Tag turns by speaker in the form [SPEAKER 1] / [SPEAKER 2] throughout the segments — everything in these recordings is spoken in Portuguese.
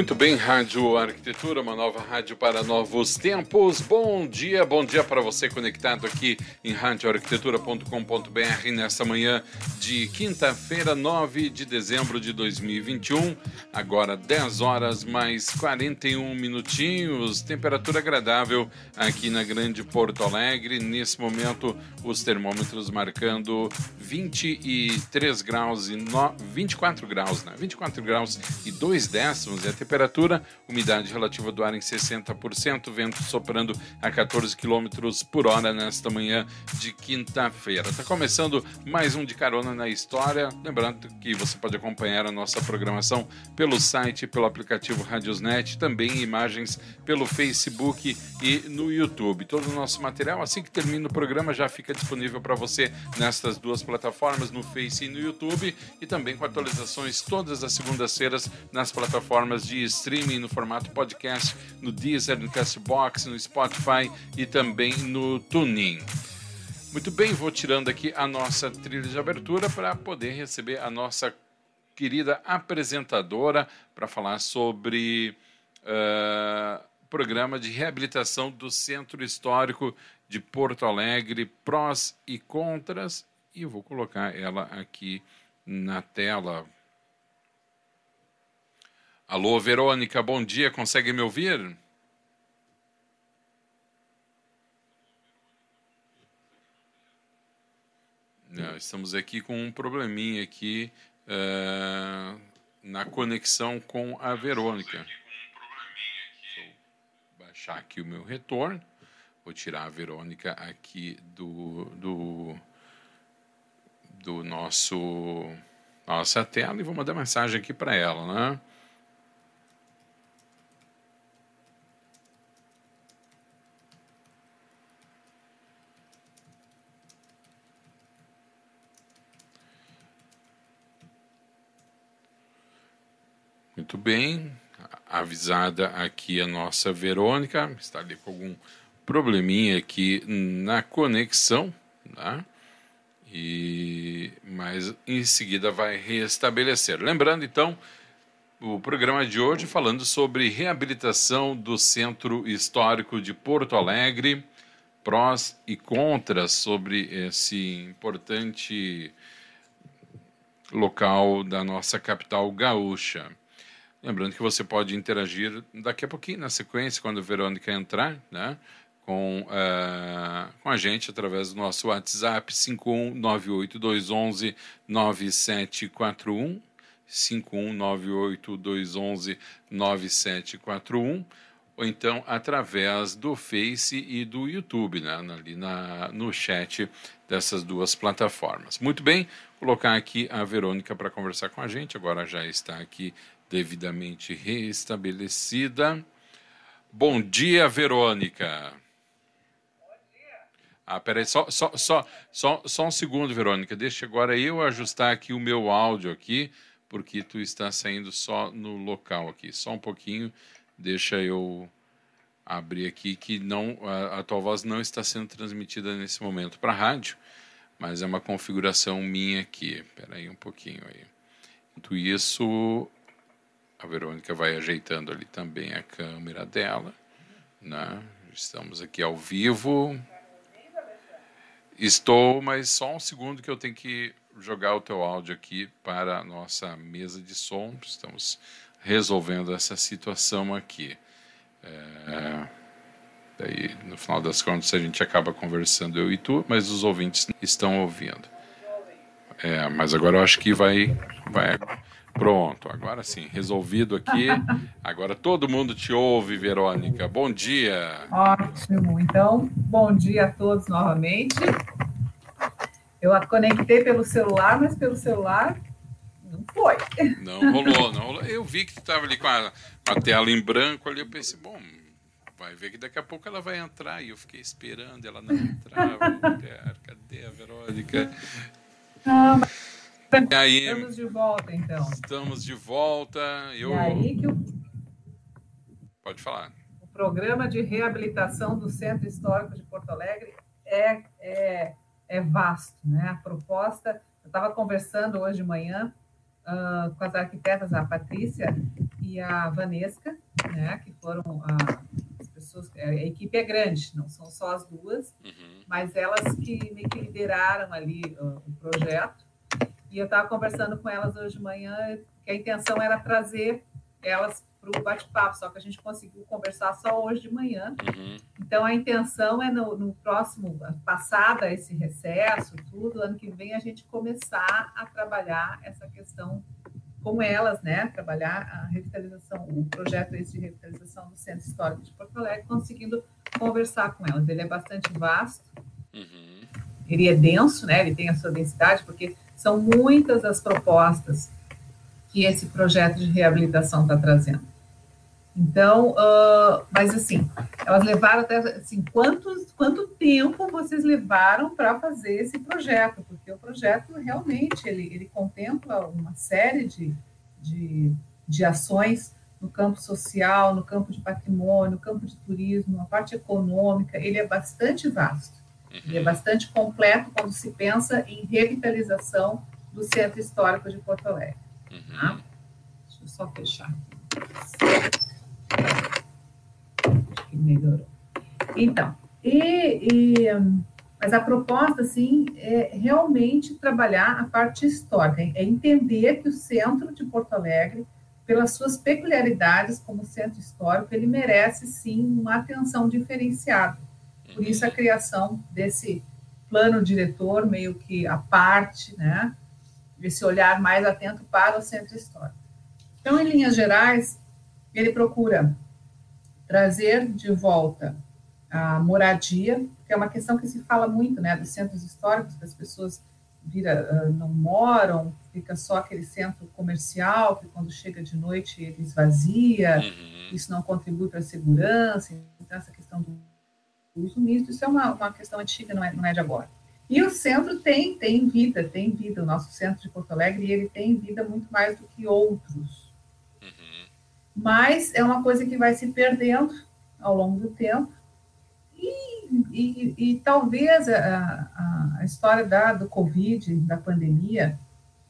[SPEAKER 1] Muito bem, Rádio Arquitetura, uma nova rádio para novos tempos. Bom dia, bom dia para você conectado aqui em radioarquitetura.com.br nessa manhã de quinta-feira, 9 de dezembro de 2021. Agora 10 horas mais 41 minutinhos, temperatura agradável aqui na Grande Porto Alegre. Nesse momento, os termômetros marcando 23 graus e no... 24 graus, né? 24 graus e 2 décimos. É umidade relativa do ar em 60%, vento soprando a 14 km por hora nesta manhã de quinta-feira. Está começando mais um de carona na história. Lembrando que você pode acompanhar a nossa programação pelo site, pelo aplicativo Radiosnet, também imagens pelo Facebook e no YouTube. Todo o nosso material, assim que termina o programa, já fica disponível para você nestas duas plataformas, no Face e no YouTube, e também com atualizações todas as segundas-feiras nas plataformas de streaming no formato podcast, no Deezer, no Castbox, no Spotify e também no TuneIn. Muito bem, vou tirando aqui a nossa trilha de abertura para poder receber a nossa querida apresentadora para falar sobre uh, programa de reabilitação do Centro Histórico de Porto Alegre, prós e contras, e vou colocar ela aqui na tela Alô, Verônica, bom dia. Consegue me ouvir? Não, estamos aqui com um probleminha aqui uh, na conexão com a Verônica. Vou baixar aqui o meu retorno. Vou tirar a Verônica aqui do, do, do nosso nossa tela e vou mandar mensagem aqui para ela, né? Muito bem, avisada aqui a nossa Verônica, está ali com algum probleminha aqui na conexão, tá? E mas em seguida vai restabelecer. Lembrando então o programa de hoje falando sobre reabilitação do Centro Histórico de Porto Alegre, prós e contras sobre esse importante local da nossa capital gaúcha. Lembrando que você pode interagir daqui a pouquinho, na sequência, quando a Verônica entrar, né? Com, uh, com a gente através do nosso WhatsApp 51982119741 51982119741 ou então através do Face e do YouTube, né, ali na, no chat dessas duas plataformas. Muito bem, colocar aqui a Verônica para conversar com a gente, agora já está aqui devidamente restabelecida. Bom dia, Verônica. Bom dia. Ah, peraí, só, só, só, só, só um segundo, Verônica. Deixa agora eu ajustar aqui o meu áudio aqui, porque tu está saindo só no local aqui. Só um pouquinho, deixa eu abrir aqui que não a, a tua voz não está sendo transmitida nesse momento para a rádio, mas é uma configuração minha aqui. Espera aí um pouquinho aí. Enquanto isso, a Verônica vai ajeitando ali também a câmera dela. Né? Estamos aqui ao vivo. Estou, mas só um segundo que eu tenho que jogar o teu áudio aqui para a nossa mesa de som. Estamos resolvendo essa situação aqui. É, daí, no final das contas, a gente acaba conversando eu e tu, mas os ouvintes estão ouvindo. É, mas agora eu acho que vai, vai Pronto, agora sim, resolvido aqui. Agora todo mundo te ouve, Verônica. Bom dia.
[SPEAKER 2] Ótimo. Então, bom dia a todos novamente. Eu a conectei pelo celular, mas pelo celular não foi.
[SPEAKER 1] Não rolou, não rolou. Eu vi que tu estava ali com a, a tela em branco ali, eu pensei, bom, vai ver que daqui a pouco ela vai entrar. E eu fiquei esperando, ela não entrava. Cadê a Verônica?
[SPEAKER 2] Não, mas e aí, estamos de volta, então.
[SPEAKER 1] Estamos de volta. Eu...
[SPEAKER 2] E aí que o...
[SPEAKER 1] Pode falar.
[SPEAKER 2] O programa de reabilitação do Centro Histórico de Porto Alegre é, é, é vasto, né? A proposta, eu estava conversando hoje de manhã uh, com as arquitetas, a Patrícia, e a Vanesca, né, que foram as pessoas, a equipe é grande, não são só as duas, uhum. mas elas que meio que lideraram ali uh, o projeto. E eu estava conversando com elas hoje de manhã, que a intenção era trazer elas para o bate-papo, só que a gente conseguiu conversar só hoje de manhã. Uhum. Então, a intenção é no, no, próximo, passada esse recesso, tudo, ano que vem, a gente começar a trabalhar essa questão com elas, né? Trabalhar a revitalização, o projeto esse de revitalização do Centro Histórico de Porto Alegre, conseguindo conversar com elas. Ele é bastante vasto, uhum. ele é denso, né? Ele tem a sua densidade, porque são muitas as propostas que esse projeto de reabilitação está trazendo. Então, uh, mas assim, elas levaram até assim, quantos, quanto tempo vocês levaram para fazer esse projeto? Porque o projeto realmente ele, ele contempla uma série de, de, de ações no campo social, no campo de patrimônio, no campo de turismo, na parte econômica, ele é bastante vasto. Ele é bastante completo quando se pensa em revitalização do centro histórico de Porto Alegre. Tá? Deixa eu só fechar. Acho que melhorou. Então, e, e, mas a proposta, assim, é realmente trabalhar a parte histórica, é entender que o centro de Porto Alegre, pelas suas peculiaridades como centro histórico, ele merece, sim, uma atenção diferenciada. Por isso a criação desse plano diretor, meio que a parte, né, esse olhar mais atento para o centro histórico. Então, em linhas gerais, ele procura trazer de volta a moradia, que é uma questão que se fala muito, né, dos centros históricos, que as pessoas vira, ah, não moram, fica só aquele centro comercial, que quando chega de noite ele esvazia, uhum. isso não contribui para a segurança, então essa uso misto, isso é uma, uma questão antiga, não é, não é de agora. E o centro tem, tem vida, tem vida, o nosso centro de Porto Alegre, ele tem vida muito mais do que outros mas é uma coisa que vai se perdendo ao longo do tempo. E, e, e talvez a, a, a, história da, do Covid, da pandemia,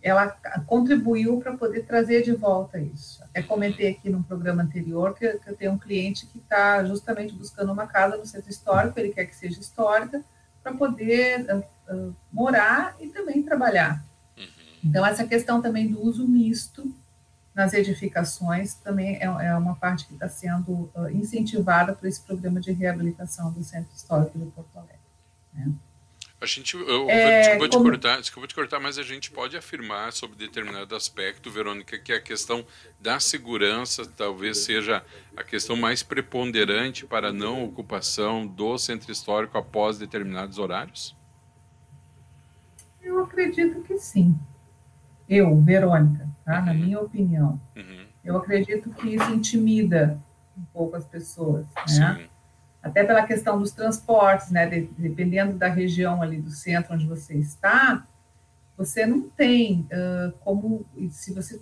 [SPEAKER 2] ela contribuiu para poder trazer de volta isso. Até comentei aqui num programa anterior que, que eu tenho um cliente que está justamente buscando uma casa no centro histórico, ele quer que seja histórica, para poder uh, uh, morar e também trabalhar. Uhum. Então, essa questão também do uso misto nas edificações também é, é uma parte que está sendo uh, incentivada por esse programa de reabilitação do Centro Histórico de Porto Alegre. Né?
[SPEAKER 1] A gente, eu, é, te como... cortar, desculpa te cortar, mas a gente pode afirmar sobre determinado aspecto, Verônica, que a questão da segurança talvez seja a questão mais preponderante para a não ocupação do centro histórico após determinados horários?
[SPEAKER 2] Eu acredito que sim. Eu, Verônica, tá? na minha opinião. Uhum. Eu acredito que isso intimida um pouco as pessoas, né? Até pela questão dos transportes, né? De, dependendo da região ali do centro onde você está, você não tem uh, como, se você,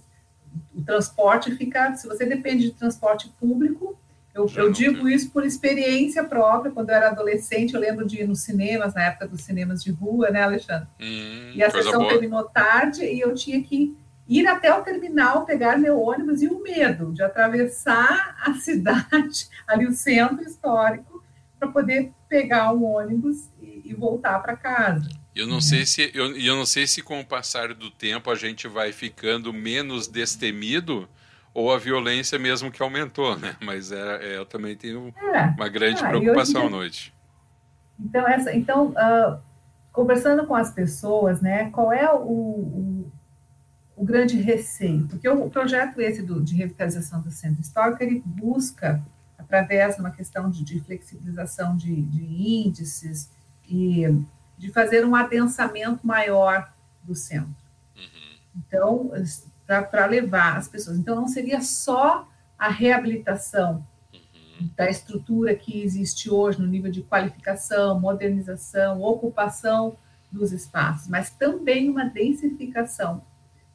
[SPEAKER 2] o transporte fica, se você depende de transporte público, eu, eu, digo isso por experiência própria. Quando eu era adolescente, eu lembro de ir nos cinemas, na época dos cinemas de rua, né, Alexandre? Hum, e a sessão boa. terminou tarde e eu tinha que ir até o terminal, pegar meu ônibus e o medo de atravessar a cidade, ali o centro histórico, para poder pegar um ônibus e, e voltar para casa.
[SPEAKER 1] Eu não sei se eu, eu não sei se com o passar do tempo a gente vai ficando menos destemido ou a violência mesmo que aumentou, né? Mas é, é eu também tenho é, uma grande é, preocupação à noite.
[SPEAKER 2] Então, essa, então uh, conversando com as pessoas, né, qual é o, o, o, grande receio? Porque o projeto esse do, de revitalização do centro histórico, ele busca, através de uma questão de, de flexibilização de, de índices e de fazer um adensamento maior do centro. Uhum. Então, para levar as pessoas. Então, não seria só a reabilitação uhum. da estrutura que existe hoje no nível de qualificação, modernização, ocupação dos espaços, mas também uma densificação,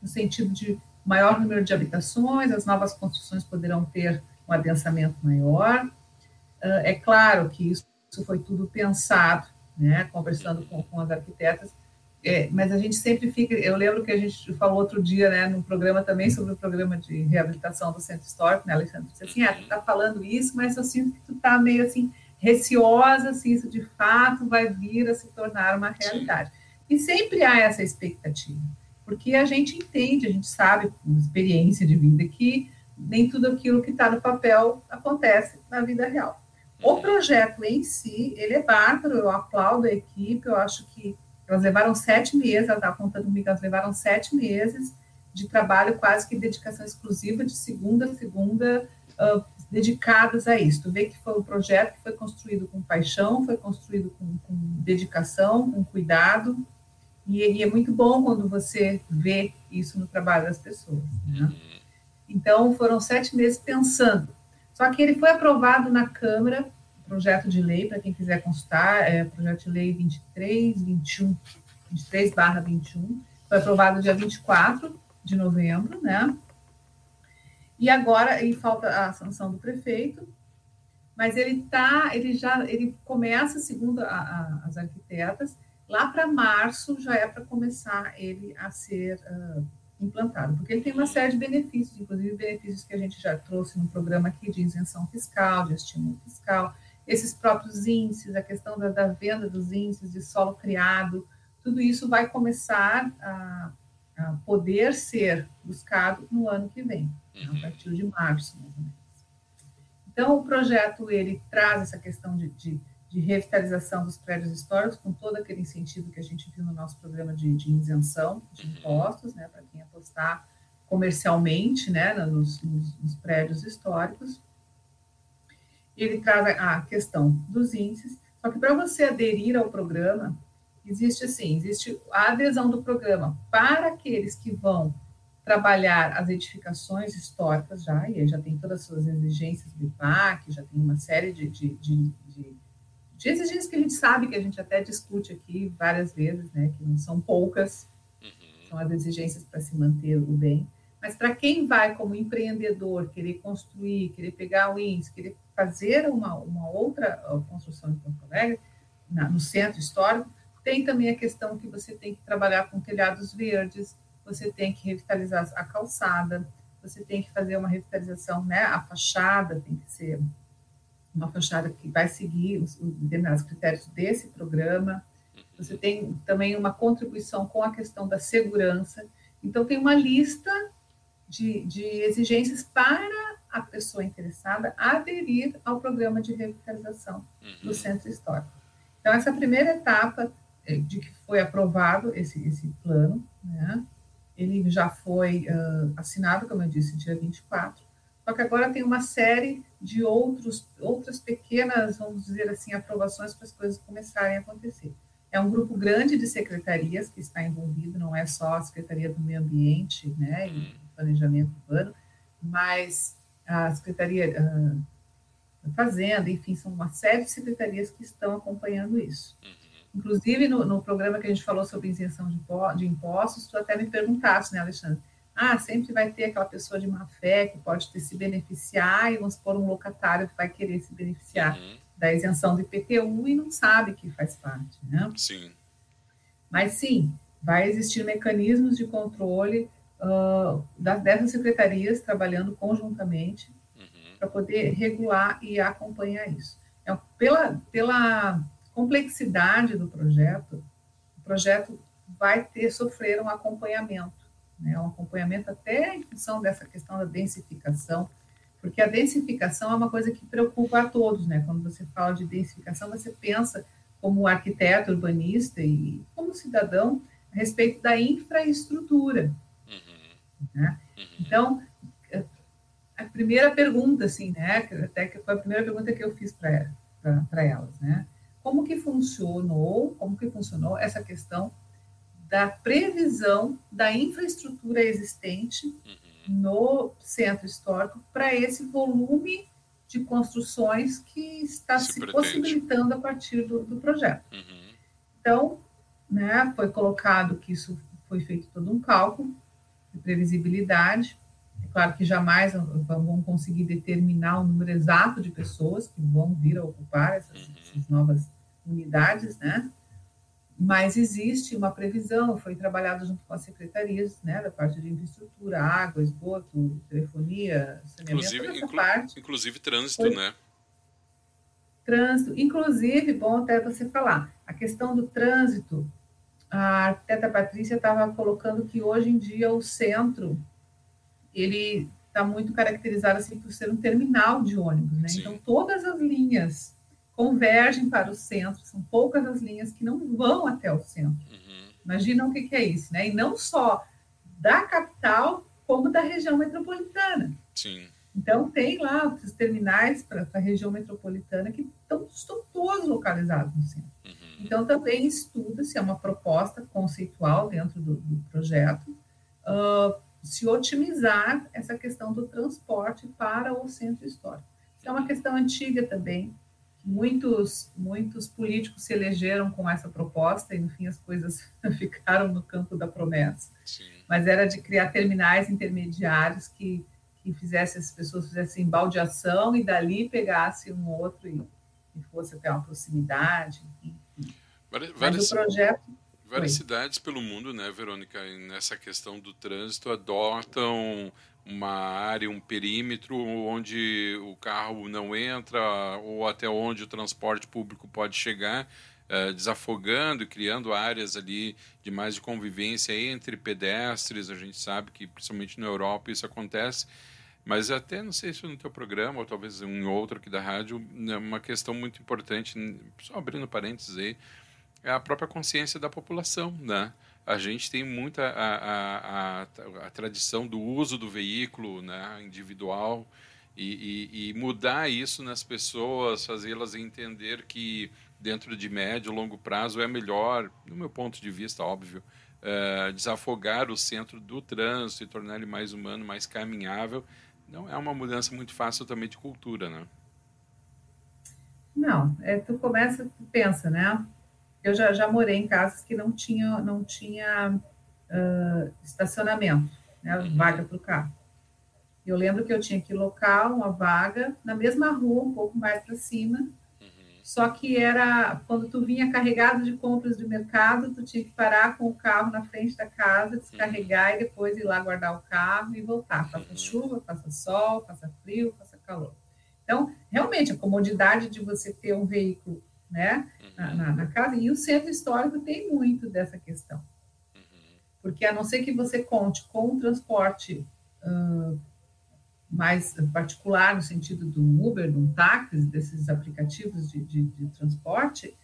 [SPEAKER 2] no sentido de maior número de habitações, as novas construções poderão ter um adensamento maior. Ah, é claro que isso foi tudo pensado, né, conversando com, com as arquitetas, é, mas a gente sempre fica. Eu lembro que a gente falou outro dia, né, no programa também sobre o programa de reabilitação do centro histórico, né, Alexandre? Disse assim: ah, tu tá falando isso, mas eu sinto que tu tá meio assim, receosa se isso de fato vai vir a se tornar uma realidade. E sempre há essa expectativa, porque a gente entende, a gente sabe, com experiência de vida, que nem tudo aquilo que está no papel acontece na vida real. O projeto em si, ele é bárbaro, eu aplaudo a equipe, eu acho que elas levaram sete meses, ela estava contando comigo, elas levaram sete meses de trabalho, quase que dedicação exclusiva, de segunda a segunda, uh, dedicadas a isso. Tu vê que foi um projeto que foi construído com paixão, foi construído com, com dedicação, com cuidado, e, e, é muito bom quando você vê isso no trabalho das pessoas. Né? Uhum. Então, foram sete meses pensando só que ele foi aprovado na Câmara, projeto de lei, para quem quiser consultar, é projeto de lei 23, 21, 23 barra 21, foi aprovado dia 24 de novembro, né? E agora, e falta a sanção do prefeito, mas ele tá, ele já, ele começa, segundo a, a, as arquitetas, lá para março já é para começar ele a ser uh, implantado, porque ele tem uma série de benefícios, inclusive benefícios que a gente já trouxe no programa aqui de isenção fiscal, de estímulo fiscal, esses próprios índices, a questão da, da venda dos índices de solo criado, tudo isso vai começar a, a poder ser buscado no ano que vem, a uhum. partir de março, mais ou menos. Então, o projeto, ele traz essa questão de, de de revitalização dos prédios históricos, com todo aquele incentivo que a gente viu no nosso programa de, de isenção de impostos, né, para quem apostar comercialmente, né, nos, nos, nos prédios históricos. Ele traz a questão dos índices, só que para você aderir ao programa, existe assim, existe a adesão do programa para aqueles que vão trabalhar as edificações históricas já, e já tem todas as suas exigências do IPAC, já tem uma série de, de, de, de de exigências que a gente sabe que a gente até discute aqui várias vezes, né, que não são poucas, uhum. são as exigências para se manter o bem. Mas para quem vai como empreendedor querer construir, querer pegar o índice, querer fazer uma, uma outra construção em Porto Alegre, na, no centro histórico, tem também a questão que você tem que trabalhar com telhados verdes, você tem que revitalizar a calçada, você tem que fazer uma revitalização, né? A fachada tem que ser uma fachada que vai seguir os, os determinados critérios desse programa. Você tem também uma contribuição com a questão da segurança. Então, tem uma lista de, de exigências para a pessoa interessada aderir ao programa de revitalização do uhum. centro histórico. Então, essa primeira etapa eh, de que foi aprovado esse, esse plano, né, ele já foi uh, assinado, como eu disse, dia 24, só que agora tem uma série de outros, outras pequenas, vamos dizer assim, aprovações para as coisas começarem a acontecer. É um grupo grande de secretarias que está envolvido, não é só a Secretaria do Meio Ambiente né, e Planejamento Urbano, mas a Secretaria uh, da Fazenda, enfim, são uma série de secretarias que estão acompanhando isso. Uhum. Inclusive, no, no programa que a gente falou sobre isenção de, de impostos, tu até me perguntaste, né, Alexandre? Ah, sempre vai ter aquela pessoa de má fé que pode ter se beneficiar e vamos pôr um locatário que vai querer se beneficiar uhum. da isenção do IPTU e não sabe que faz parte, né?
[SPEAKER 1] Sim.
[SPEAKER 2] Mas sim, vai existir mecanismos de controle uh, das, dessas secretarias trabalhando conjuntamente uhum. para poder regular e acompanhar isso. É, pela, pela complexidade do projeto, o projeto vai ter sofrer um acompanhamento né, um acompanhamento até em função dessa questão da densificação, porque a densificação é uma coisa que preocupa a todos, né? Quando você fala de densificação, você pensa como arquiteto, urbanista e como cidadão a respeito da infraestrutura. Uhum. Né? Uhum. Então, a primeira pergunta, assim, né? Até que foi a primeira pergunta que eu fiz para elas, né? Como que funcionou, como que funcionou essa questão da previsão da infraestrutura existente uhum. no centro histórico para esse volume de construções que está se, se possibilitando a partir do, do projeto. Uhum. Então, né, foi colocado que isso foi feito todo um cálculo de previsibilidade. É claro que jamais vão conseguir determinar o número exato de pessoas que vão vir a ocupar essas, uhum. essas novas unidades, né? Mas existe uma previsão, foi trabalhado junto com as secretarias, né, da parte de infraestrutura, água, esgoto, telefonia,
[SPEAKER 1] saneamento, inclusive, inclu parte. Inclusive trânsito, foi... né?
[SPEAKER 2] Trânsito, inclusive, bom até você falar, a questão do trânsito, a arquiteta Patrícia estava colocando que hoje em dia o centro, ele está muito caracterizado assim por ser um terminal de ônibus, né? Sim. Então, todas as linhas convergem para o centro, são poucas as linhas que não vão até o centro. Uhum. Imagina o que, que, é isso, né? E não só da capital, como da região metropolitana.
[SPEAKER 1] Sim.
[SPEAKER 2] Então, tem lá os terminais para a região metropolitana que estão, estão todos localizados no centro. Uhum. Então, também estuda-se, é uma proposta conceitual dentro do, do projeto, uh, se otimizar essa questão do transporte para o centro histórico. Isso é uma questão antiga também, muitos, muitos políticos se elegeram com essa proposta e, no fim, as coisas ficaram no campo da promessa. Sim. Mas era de criar terminais intermediários que, que fizessem, as pessoas fizessem baldeação e dali pegasse um outro e, e fosse até uma proximidade. Enfim.
[SPEAKER 1] Várias, Mas o projeto... Várias cidades pelo mundo, né, Verônica, nessa questão do trânsito, adotam uma área, um perímetro onde o carro não entra ou até onde o transporte público pode chegar, uh, desafogando criando áreas ali de mais de convivência entre pedestres. A gente sabe que, principalmente na Europa, isso acontece. Mas até, não sei se no teu programa, ou talvez em outro aqui da rádio, é uma questão muito importante, só abrindo parênteses aí, é a própria consciência da população, né? a gente tem muita a, a, a, a, tradição do uso do veículo né, individual e, e, e mudar isso nas pessoas, fazê-las entender que dentro de médio e longo prazo é melhor, no meu ponto de vista, óbvio, uh, desafogar o centro do trânsito e tornar ele mais humano, mais caminhável. Não é uma mudança muito fácil também de cultura, né?
[SPEAKER 2] Não, é, tu começa, tu pensa, né? Eu já, já morei em casas que não tinha, não tinha uh, estacionamento, né, uhum. vaga para o carro. Eu lembro que eu tinha que locar uma vaga na mesma rua, um pouco mais para cima, uhum. só que era quando tu vinha carregado de compras do mercado, tu tinha que parar com o carro na frente da casa, descarregar uhum. e depois ir lá guardar o carro e voltar. Faça uhum. chuva, faça sol, faça frio, faça calor. Então, realmente, a comodidade de você ter um veículo né, na, na, na, casa. E o centro histórico tem muito dessa questão. Porque a não ser que você conte com um transporte uh, mais particular, no sentido do Uber, do táxi, desses aplicativos de, de, de transporte,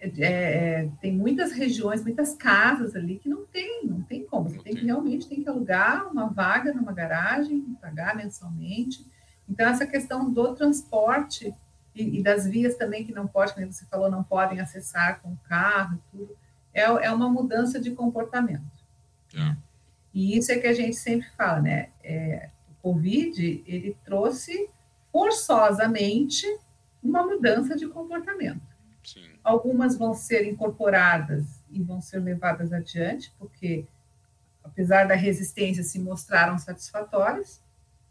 [SPEAKER 2] é, é, tem muitas regiões, muitas casas ali que não tem, não tem como. Você tem que realmente tem que alugar uma vaga numa garagem, pagar mensalmente. Então, essa questão do transporte e, e, das vias também que não pode, como você falou, não podem acessar com o carro e tudo, é, é uma mudança de comportamento. É. E isso é que a gente sempre fala, né? É, o Covid, ele trouxe forçosamente uma mudança de comportamento. Sim. Algumas vão ser incorporadas e vão ser levadas adiante, porque, apesar da resistência, se mostraram satisfatórias,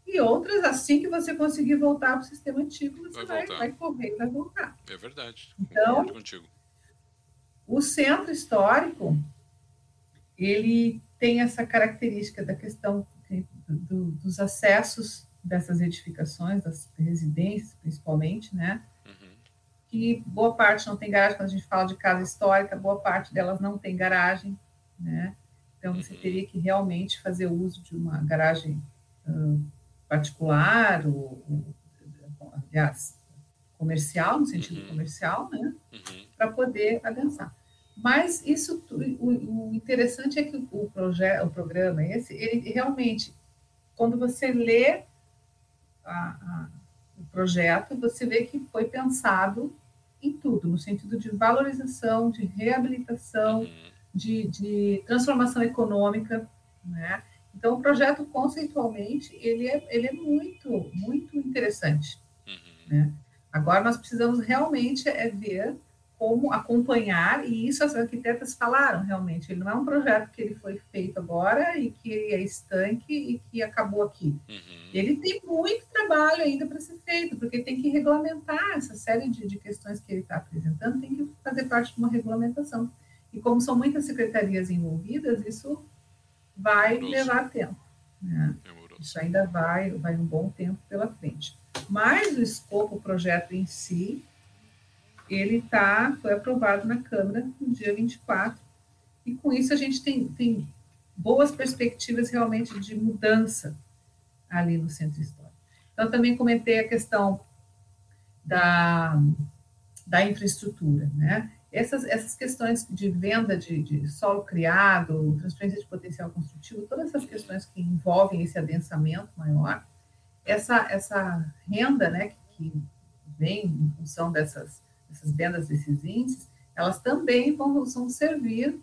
[SPEAKER 2] e outras, assim que você conseguir voltar para o sistema antigo, você vai, vai, vai correr e vai voltar.
[SPEAKER 1] É verdade.
[SPEAKER 2] Então, contigo. o centro histórico, ele tem essa característica da questão do, dos acessos dessas edificações, das residências, principalmente, né? Uhum. Que boa parte não tem garagem, quando a gente fala de casa histórica, boa parte delas não tem garagem, né? Então, você uhum. teria que realmente fazer uso de uma garagem uh, particular, ou, ou, aliás, comercial, no sentido uhum. comercial, né? Uhum. Para poder avançar. Mas isso, o, o interessante é que o, projeto, o programa esse, ele realmente, quando você lê a, a, o projeto, você vê que foi pensado em tudo, no sentido de valorização, de reabilitação, uhum. de, de transformação econômica, né? Então, o projeto, conceitualmente, ele é, ele é muito, muito interessante. Uhum. Né? Agora, nós precisamos realmente é ver como acompanhar, e isso as arquitetas falaram realmente, ele não é um projeto que ele foi feito agora e que é estanque e que acabou aqui. Uhum. Ele tem muito trabalho ainda para ser feito, porque tem que regulamentar essa série de, de questões que ele está apresentando, tem que fazer fazer parte de uma regulamentação. E como são muitas secretarias envolvidas, isso vai levar tempo. Né? Isso ainda vai, vai um bom tempo pela frente. Mas o escopo, o projeto em si, ele tá, foi aprovado na Câmara no dia 24, e com isso a gente tem, tem boas perspectivas realmente de mudança ali no centro histórico. Então, também comentei a questão da, da infraestrutura, né? Essas, essas questões de venda de, de solo criado, transferência de potencial construtivo, todas essas questões que envolvem esse adensamento maior, essa, essa renda, né, que, que vem em função dessas, dessas vendas desses índices, elas também vão, vão servir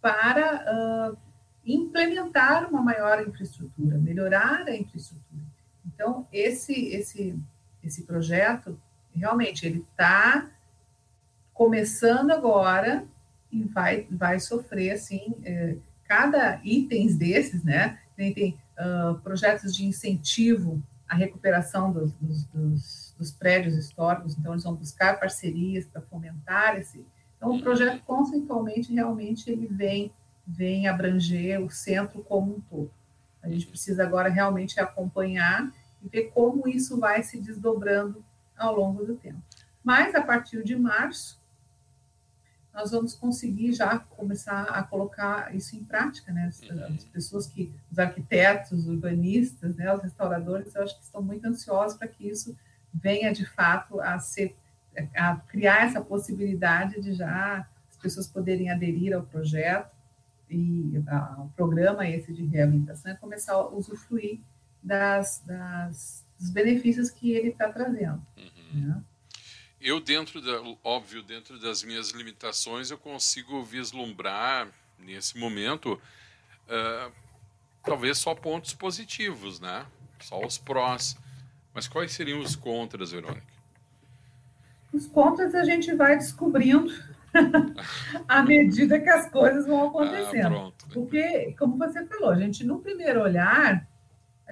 [SPEAKER 2] para uh, implementar uma maior infraestrutura, melhorar a infraestrutura. Então, esse, esse, esse projeto, realmente, ele está começando agora e vai, vai sofrer, assim, é, cada itens desses, né? Tem, tem uh, projetos de incentivo à recuperação dos, dos, dos, dos, prédios históricos, então eles vão buscar parcerias para fomentar esse. Então, o projeto, conceitualmente, realmente, ele vem, vem abranger o centro como um todo. A gente precisa agora realmente acompanhar e ver como isso vai se desdobrando ao longo do tempo. Mas, a partir de março, nós vamos conseguir já começar a colocar isso em prática, né? As, uhum. as pessoas que, os arquitetos, os urbanistas, né, os restauradores, eu acho que estão muito ansiosos para que isso venha de fato a ser, a criar essa possibilidade de já as pessoas poderem aderir ao projeto e ao programa esse de reabilitação e começar a usufruir das, das dos benefícios que ele está trazendo. Uhum. Né?
[SPEAKER 1] Eu dentro da, óbvio, dentro das minhas limitações, eu consigo vislumbrar nesse momento uh, talvez só pontos positivos, né? Só os prós. Mas quais seriam os contras, Verônica?
[SPEAKER 2] Os contras a gente vai descobrindo à medida que as coisas vão acontecendo. Ah, Porque, como você falou, a gente, no primeiro olhar,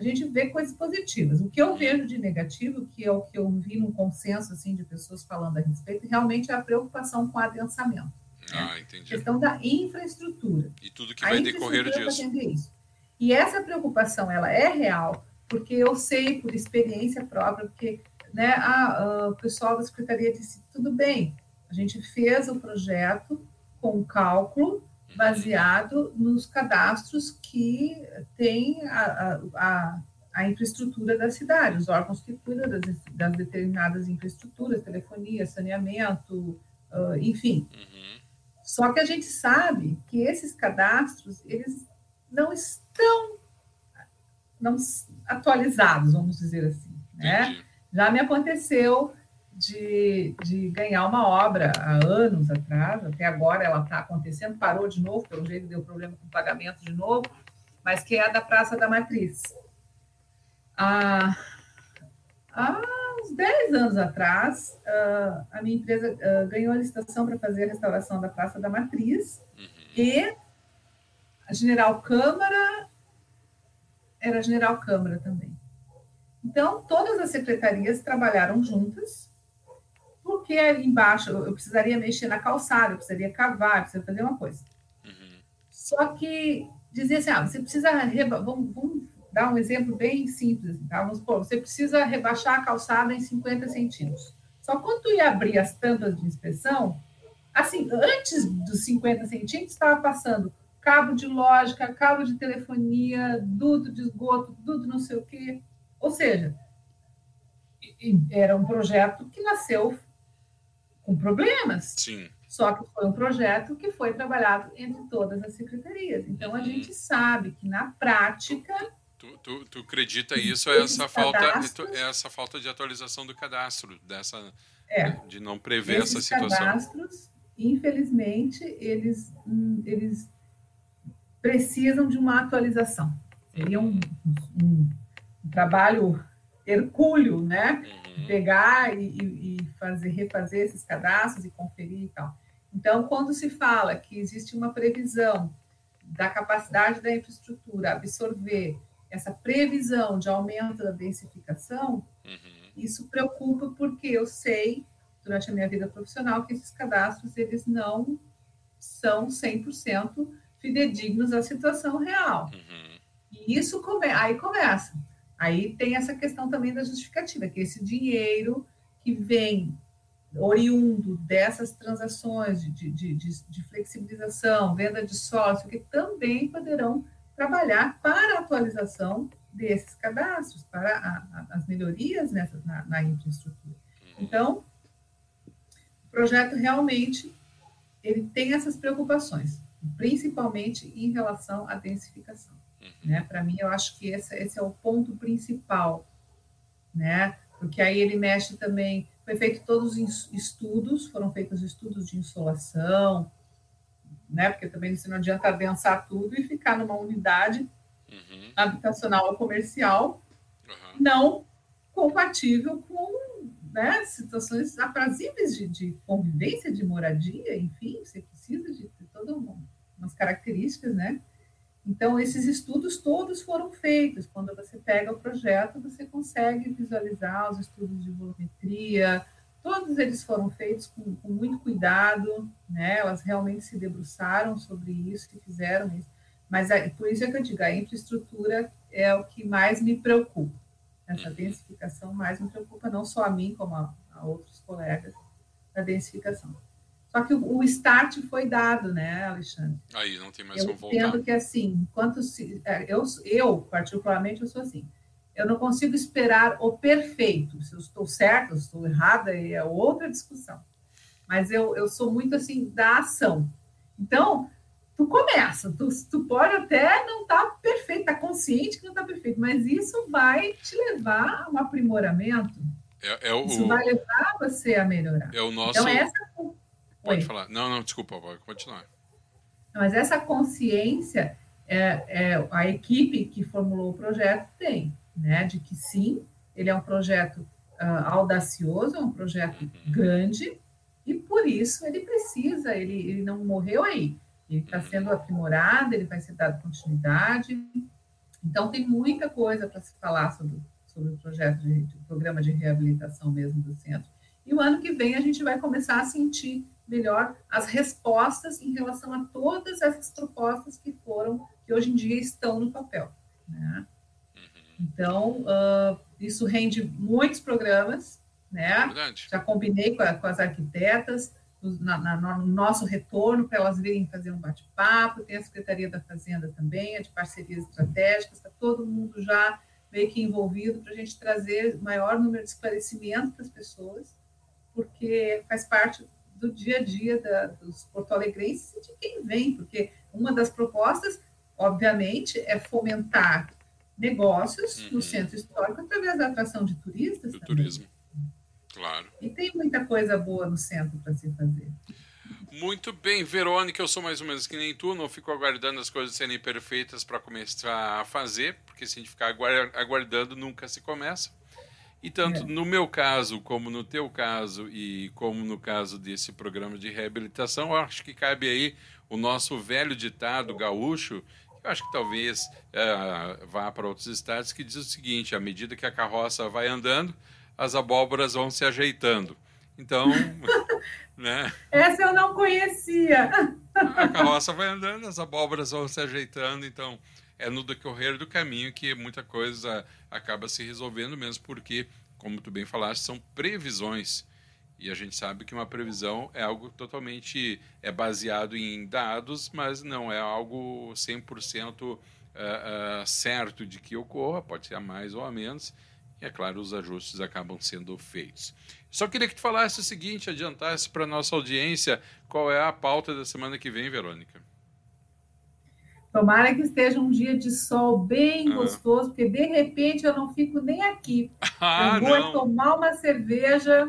[SPEAKER 2] a gente vê coisas positivas. O que eu vejo de negativo, que é o que eu vi num consenso assim de pessoas falando a respeito, realmente é a preocupação com o adensamento.
[SPEAKER 1] Ah, entendi.
[SPEAKER 2] A questão da infraestrutura.
[SPEAKER 1] E tudo que vai decorrer disso.
[SPEAKER 2] Isso. E essa preocupação, ela é real, porque eu sei por experiência própria, porque né, a, a, o pessoal da secretaria disse, tudo bem, a gente fez o projeto com cálculo, baseado nos cadastros que tem a, a, a, infraestrutura da cidade, os órgãos que cuidam das, das determinadas infraestruturas, telefonia, saneamento, uh, enfim. Uhum. Só que a gente sabe que esses cadastros, eles não estão não atualizados, vamos dizer assim. Né? Já me aconteceu de, de ganhar uma obra há anos atrás, até agora ela está acontecendo, parou de novo, pelo jeito deu problema com o pagamento de novo, mas que é a da Praça da Matriz. Há, há uns 10 anos atrás, a minha empresa ganhou a licitação para fazer a restauração da Praça da Matriz uhum. e a General Câmara era a General Câmara também. Então, todas as secretarias trabalharam juntas porque embaixo eu precisaria mexer na calçada, eu precisaria cavar, eu precisaria fazer uma coisa. Uhum. Só que dizer assim, ah, você precisa reba... vamos, vamos, dar um exemplo bem simples, tá? Vamos supor, você precisa rebaixar a calçada em 50 centímetros. Só quando tu ia abrir as tampas de inspeção, assim, antes dos 50 centímetros, estava passando cabo de lógica, cabo de telefonia, duto de esgoto, duto não sei o quê. Ou seja, era um projeto que nasceu com problemas.
[SPEAKER 1] Sim.
[SPEAKER 2] Só que foi um projeto que foi trabalhado entre todas as secretarias. Então, a uhum. gente sabe que, na prática...
[SPEAKER 1] Tu, tu, tu acredita isso, essa falta, essa falta de atualização do cadastro, dessa, é, de não prever essa situação.
[SPEAKER 2] cadastros, infelizmente, eles, eles precisam de uma atualização. Seria um, um, um trabalho hercúleo, né? Uhum. Pegar e, e, fazer, refazer esses cadastros e conferir e tal. Então, quando se fala que existe uma previsão da capacidade da infraestrutura absorver essa previsão de aumento da densificação, uhum. isso preocupa porque eu sei durante a minha vida profissional que esses cadastros eles não são 100% fidedignos à situação real. Uhum. E isso come, aí começa. Aí tem essa questão também da justificativa, que esse dinheiro que vem oriundo dessas transações de, de, de, de flexibilização, venda de sócio, que também poderão trabalhar para a atualização desses cadastros, para a, a, as melhorias nessa, na, na infraestrutura. Uhum. Então, o projeto realmente ele tem essas preocupações, principalmente em relação à densificação. Né? Para mim, eu acho que esse, esse é o ponto principal, né? porque aí ele mexe também. Foi feito todos os estudos, foram feitos estudos de insolação, né? porque também você não adianta adensar tudo e ficar numa unidade uhum. habitacional ou comercial uhum. não compatível com né, situações aprazíveis de, de, convivência, de moradia, enfim, você precisa de, de todas umas características, né? Então, esses estudos todos foram feitos. Quando você pega o projeto, você consegue visualizar os estudos de volumetria, todos eles foram feitos com, com muito cuidado, né? Elas realmente se debruçaram sobre isso e fizeram isso. Mas por isso é que eu digo, a infraestrutura é o que mais me preocupa. Essa densificação mais me preocupa, não só a mim, como a, a outros colegas da densificação. Só que o, o, start foi dado, né, Alexandre?
[SPEAKER 1] Aí, não tem mais
[SPEAKER 2] eu
[SPEAKER 1] como voltar.
[SPEAKER 2] Eu entendo que, assim, enquanto se, é, eu, eu, particularmente, eu sou assim, eu não consigo esperar o perfeito. Se eu estou certa, se estou errada, é outra discussão. Mas eu, eu sou muito, assim, da ação. Então, tu começa, tu, tu pode até não estar tá perfeito, tá consciente que não está perfeito, mas isso vai te levar a um aprimoramento.
[SPEAKER 1] É, é o,
[SPEAKER 2] isso vai levar você a melhorar.
[SPEAKER 1] É o nosso. Então, essa... Pode Oi. falar. Não, não, desculpa, pode continuar.
[SPEAKER 2] Mas essa consciência é, é, a equipe que formulou o projeto tem, né? De que sim, ele é um projeto uh, audacioso, é um projeto uhum. grande, e por isso ele precisa, ele, ele não morreu aí ele está sendo aprimorado, ele vai ser dado continuidade. Então, tem muita coisa para se falar sobre, sobre o projeto de, de programa de reabilitação mesmo do centro. E o ano que vem a gente vai começar a sentir melhor as respostas em relação a todas essas propostas que foram, que hoje em dia estão no papel. Né? Então, uh, isso rende muitos programas, né? Verdade. Já combinei com, a, com as arquitetas, na, na, no nosso retorno, para elas virem fazer um bate-papo. Tem a Secretaria da Fazenda também, a de parcerias estratégicas, está todo mundo já meio que envolvido para a gente trazer maior número de esclarecimento para as pessoas, porque faz parte do dia a dia da, dos porto-alegrenses e de quem vem, porque uma das propostas, obviamente, é fomentar negócios uhum. no centro histórico através da atração de turistas.
[SPEAKER 1] Do também. turismo. Claro.
[SPEAKER 2] E tem muita coisa boa no centro para se fazer.
[SPEAKER 1] Muito bem, Verônica, eu sou mais ou menos que nem tu, não fico aguardando as coisas serem perfeitas para começar a fazer, porque se a gente ficar aguardando, nunca se começa. E tanto é. no meu caso, como no teu caso, e como no caso desse programa de reabilitação, eu acho que cabe aí o nosso velho ditado gaúcho, que eu acho que talvez é, vá para outros estados, que diz o seguinte: à medida que a carroça vai andando, as abóboras vão se ajeitando. Então, né?
[SPEAKER 2] Essa eu não conhecia.
[SPEAKER 1] A carroça vai andando, as abóboras vão se ajeitando, então é no decorrer do caminho que muita coisa acaba se resolvendo mesmo, porque, como tu bem falaste, são previsões. E a gente sabe que uma previsão é algo totalmente é baseado em dados, mas não é algo 100% uh, uh, certo de que ocorra, pode ser a mais ou a menos. E, é claro, os ajustes acabam sendo feitos. Só queria que tu falasse o seguinte, adiantasse para nossa audiência qual é a pauta da semana que vem, Verônica.
[SPEAKER 2] Tomara que esteja um dia de sol bem ah. gostoso, porque de repente eu não fico nem aqui. Ah, eu vou não. tomar uma cerveja,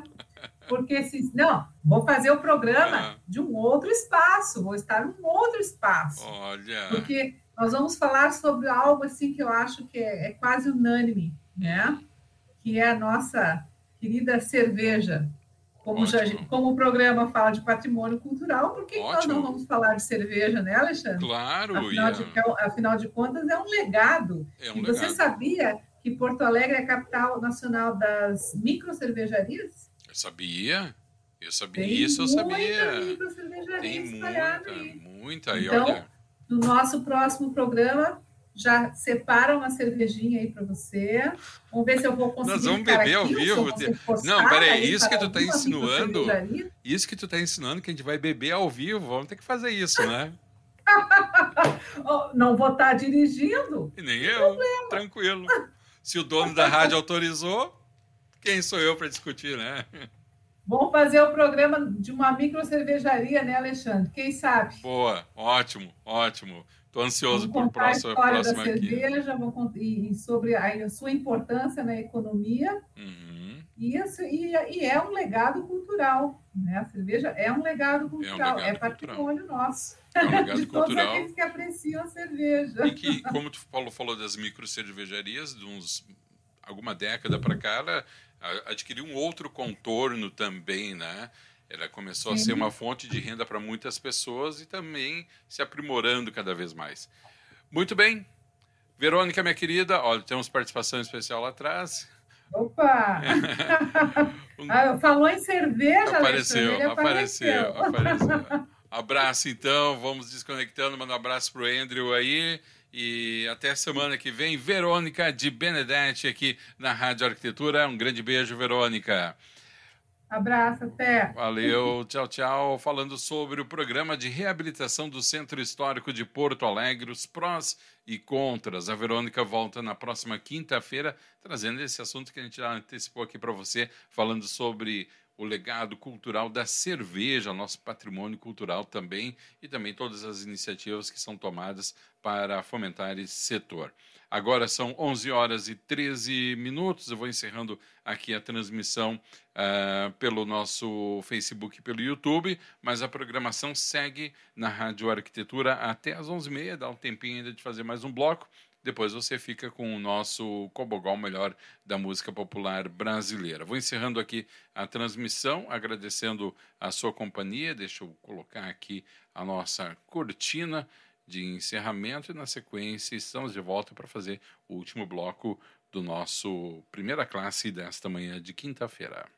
[SPEAKER 2] porque se não, vou fazer o programa ah. de um outro espaço, vou estar num outro espaço.
[SPEAKER 1] Olha.
[SPEAKER 2] Porque nós vamos falar sobre algo assim que eu acho que é, é quase unânime, né? que é a nossa querida cerveja. Como, já, como o programa fala de patrimônio cultural, por que nós não vamos falar de cerveja, né, Alexandre?
[SPEAKER 1] Claro.
[SPEAKER 2] Afinal, de, é afinal de contas, é um legado. É um e você legado. sabia que Porto Alegre é a capital nacional das microcervejarias?
[SPEAKER 1] Eu sabia. Eu sabia, tem isso eu sabia.
[SPEAKER 2] Tem
[SPEAKER 1] muita, muita. E
[SPEAKER 2] então,
[SPEAKER 1] olha...
[SPEAKER 2] no nosso próximo programa, já separa uma cervejinha aí para você. Vamos ver se eu vou conseguir.
[SPEAKER 1] Nós vamos beber ao vivo. Não, peraí, isso que tu está insinuando. Isso que tu está ensinando que a gente vai beber ao vivo. Vamos ter que fazer isso, né?
[SPEAKER 2] não vou estar tá dirigindo.
[SPEAKER 1] E nem eu. Problema. Tranquilo. Se o dono da rádio autorizou, quem sou eu para discutir, né?
[SPEAKER 2] Vamos fazer o programa de uma micro cervejaria, né, Alexandre? Quem sabe?
[SPEAKER 1] Boa, ótimo, ótimo. Estou ansioso
[SPEAKER 2] por
[SPEAKER 1] próximo,
[SPEAKER 2] a história da cerveja e sobre a, sua importância na economia.
[SPEAKER 1] Uhum.
[SPEAKER 2] E, e, e, é um legado cultural. Né? A cerveja é um legado cultural, é, um legado é patrimônio cultural. nosso.
[SPEAKER 1] É um legado
[SPEAKER 2] de
[SPEAKER 1] cultural.
[SPEAKER 2] todos aqueles que apreciam a cerveja.
[SPEAKER 1] E que, como tu Paulo falou das micro cervejarias, de uns alguma década para cá, ela adquiriu um outro contorno também, né? Ela começou a ser uma fonte de renda para muitas pessoas e também se aprimorando cada vez mais. Muito bem. Verônica, minha querida, olha, temos participação especial lá atrás.
[SPEAKER 2] Opa! ah, falou em cerveja,
[SPEAKER 1] apareceu, apareceu, apareceu, apareceu. Abraço, então. Vamos desconectando. Manda um abraço para o Andrew aí. E até semana que vem. Verônica de Benedetti aqui na Rádio Arquitetura. Um grande beijo, Verônica.
[SPEAKER 2] Abraço, até.
[SPEAKER 1] Valeu, tchau, tchau. Falando sobre o programa de reabilitação do Centro Histórico de Porto Alegre, os prós e contras. A Verônica volta na próxima quinta-feira, trazendo esse assunto que a gente já antecipou aqui para você, falando sobre o legado cultural da cerveja, nosso patrimônio cultural também, e também todas as iniciativas que são tomadas para fomentar esse setor. Agora são 11 horas e 13 minutos. Eu vou encerrando aqui a transmissão uh, pelo nosso Facebook e pelo YouTube, mas a programação segue na Rádio Arquitetura até às 11h30. Dá um tempinho ainda de fazer mais um bloco. Depois você fica com o nosso Cobogol Melhor da música popular brasileira. Vou encerrando aqui a transmissão, agradecendo a sua companhia. Deixa eu colocar aqui a nossa cortina de encerramento e na sequência estamos de volta para fazer o último bloco do nosso primeira classe desta manhã de quinta-feira.